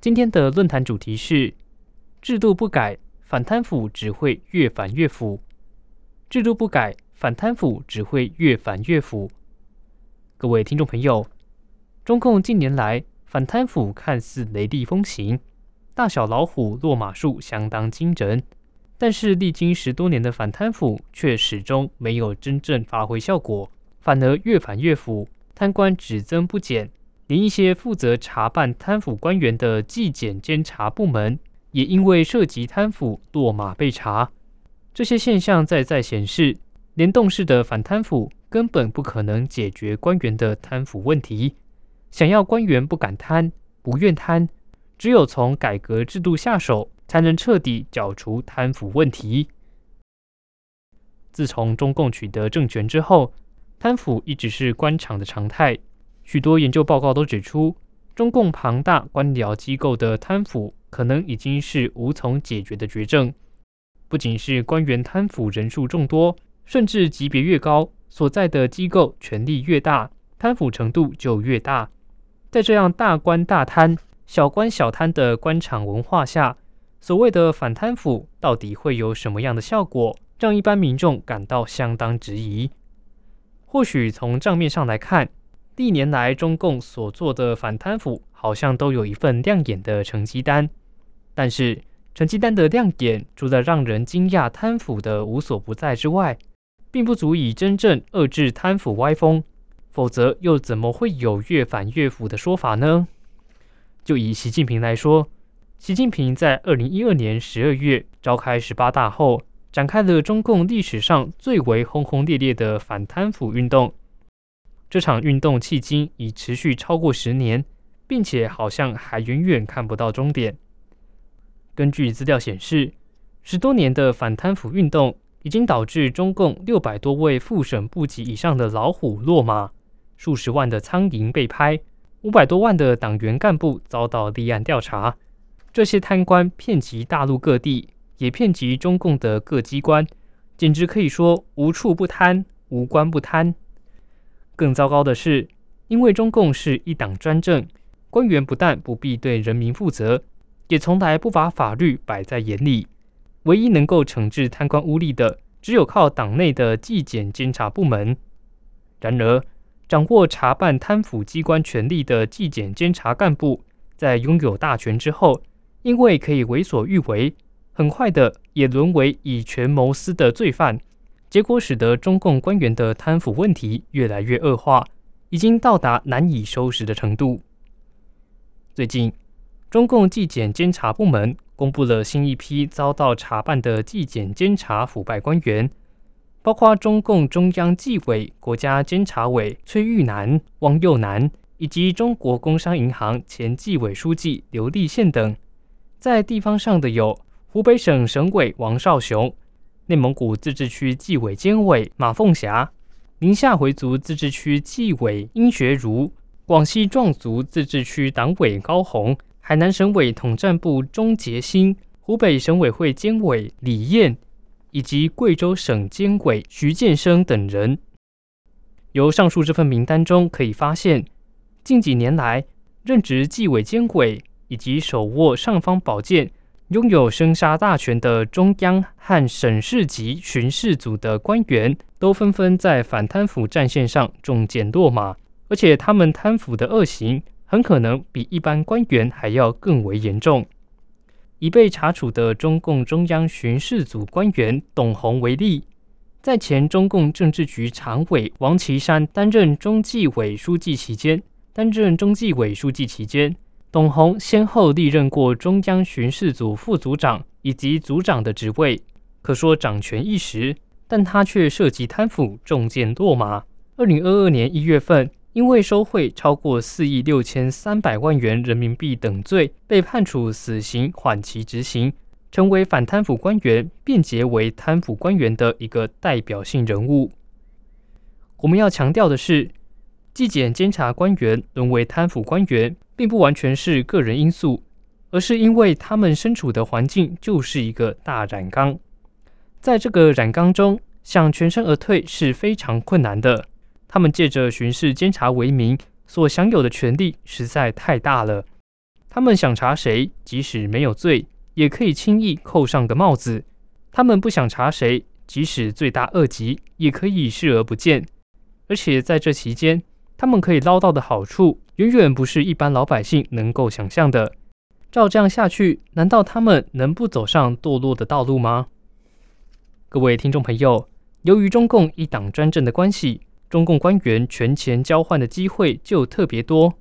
今天的论坛主题是制度不改，反贪腐只会越反越腐。制度不改，反贪腐只会越反越腐。各位听众朋友，中共近年来反贪腐看似雷厉风行，大小老虎落马数相当惊人，但是历经十多年的反贪腐却始终没有真正发挥效果，反而越反越腐。贪官只增不减，连一些负责查办贪腐官员的纪检监察部门，也因为涉及贪腐落马被查。这些现象在在显示，联动式的反贪腐根本不可能解决官员的贪腐问题。想要官员不敢贪、不愿贪，只有从改革制度下手，才能彻底剿除贪腐问题。自从中共取得政权之后，贪腐一直是官场的常态，许多研究报告都指出，中共庞大官僚机构的贪腐可能已经是无从解决的绝症。不仅是官员贪腐人数众多，甚至级别越高，所在的机构权力越大，贪腐程度就越大。在这样大官大贪、小官小贪的官场文化下，所谓的反贪腐到底会有什么样的效果，让一般民众感到相当质疑。或许从账面上来看，历年来中共所做的反贪腐好像都有一份亮眼的成绩单，但是成绩单的亮眼，除了让人惊讶贪腐的无所不在之外，并不足以真正遏制贪腐歪风。否则，又怎么会有越反越腐的说法呢？就以习近平来说，习近平在二零一二年十二月召开十八大后。展开了中共历史上最为轰轰烈烈的反贪腐运动。这场运动迄今已持续超过十年，并且好像还远远看不到终点。根据资料显示，十多年的反贪腐运动已经导致中共六百多位副省部级以上的老虎落马，数十万的苍蝇被拍，五百多万的党员干部遭到立案调查。这些贪官遍及大陆各地。也遍及中共的各机关，简直可以说无处不贪，无官不贪。更糟糕的是，因为中共是一党专政，官员不但不必对人民负责，也从来不把法律摆在眼里。唯一能够惩治贪官污吏的，只有靠党内的纪检监察部门。然而，掌握查办贪腐机关权力的纪检监察干部，在拥有大权之后，因为可以为所欲为。很快的，也沦为以权谋私的罪犯，结果使得中共官员的贪腐问题越来越恶化，已经到达难以收拾的程度。最近，中共纪检监察部门公布了新一批遭到查办的纪检监察腐败官员，包括中共中央纪委国家监察委崔玉南、汪佑南，以及中国工商银行前纪委书记刘立宪等，在地方上的有。湖北省省委王少雄，内蒙古自治区纪委监委马凤霞，宁夏回族自治区纪委殷学儒，广西壮族自治区党委高红，海南省委统战部钟杰新，湖北省委会监委李燕，以及贵州省监委徐建生等人。由上述这份名单中可以发现，近几年来任职纪委监委以及手握尚方宝剑。拥有生杀大权的中央和省市级巡视组的官员，都纷纷在反贪腐战线上中箭落马，而且他们贪腐的恶行很可能比一般官员还要更为严重。已被查处的中共中央巡视组官员董宏为例，在前中共政治局常委王岐山担任中纪委书记期间，担任中纪委书记期间。董宏先后历任过中央巡视组副组长以及组长的职位，可说掌权一时，但他却涉及贪腐，中箭落马。二零二二年一月份，因为收贿超过四亿六千三百万元人民币等罪，被判处死刑缓期执行，成为反贪腐官员变节为贪腐官员的一个代表性人物。我们要强调的是，纪检监察官员沦为贪腐官员，并不完全是个人因素，而是因为他们身处的环境就是一个大染缸，在这个染缸中，想全身而退是非常困难的。他们借着巡视监察为名，所享有的权利实在太大了。他们想查谁，即使没有罪，也可以轻易扣上个帽子；他们不想查谁，即使罪大恶极，也可以视而不见。而且在这期间，他们可以捞到的好处，远远不是一般老百姓能够想象的。照这样下去，难道他们能不走上堕落的道路吗？各位听众朋友，由于中共一党专政的关系。中共官员权钱交换的机会就特别多，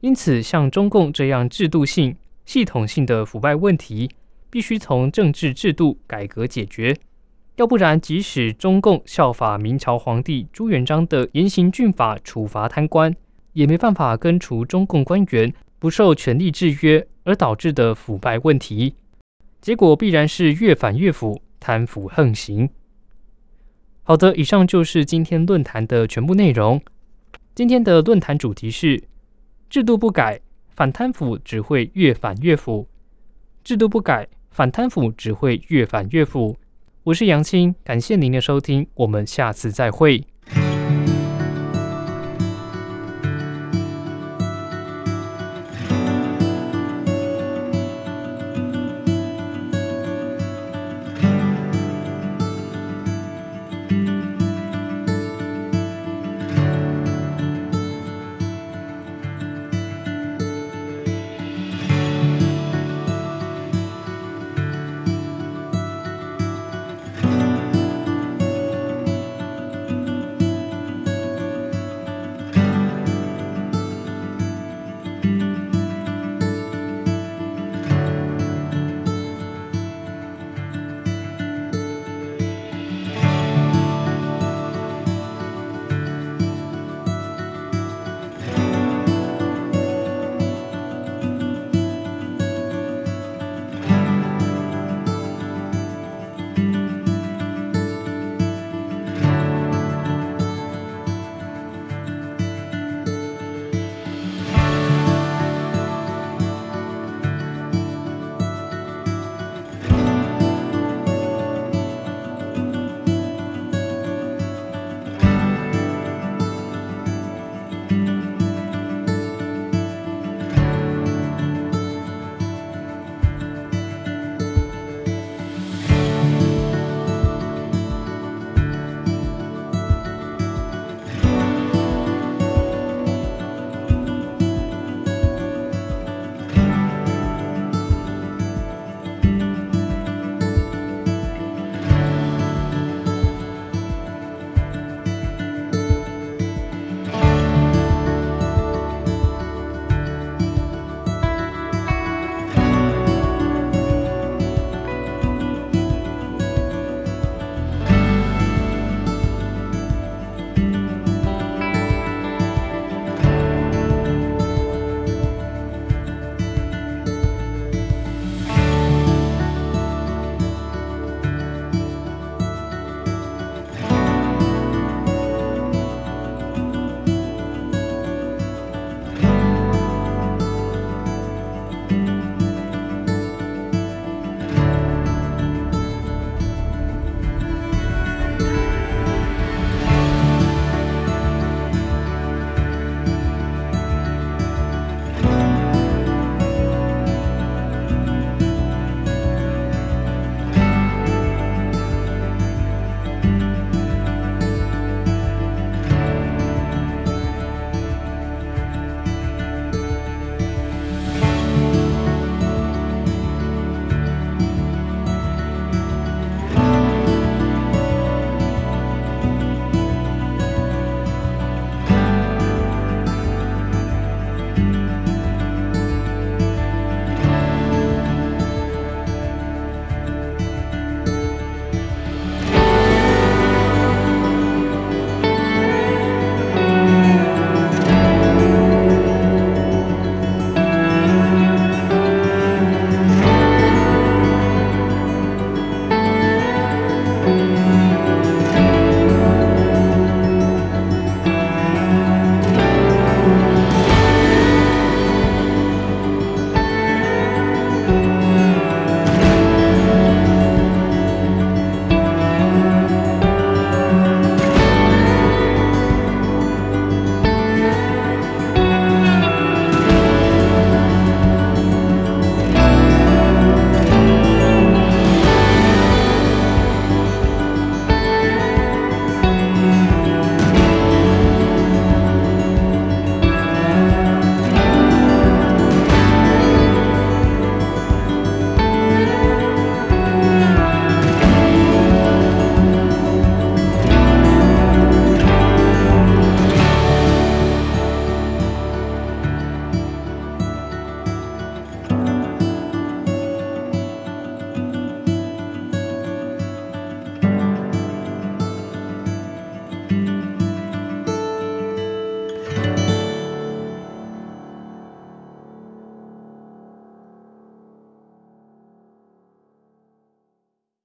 因此像中共这样制度性、系统性的腐败问题，必须从政治制度改革解决。要不然，即使中共效法明朝皇帝朱元璋的严刑峻法处罚贪官，也没办法根除中共官员不受权力制约而导致的腐败问题。结果必然是越反越腐，贪腐横行。好的，以上就是今天论坛的全部内容。今天的论坛主题是：制度不改，反贪腐只会越反越腐。制度不改，反贪腐只会越反越腐。我是杨青，感谢您的收听，我们下次再会。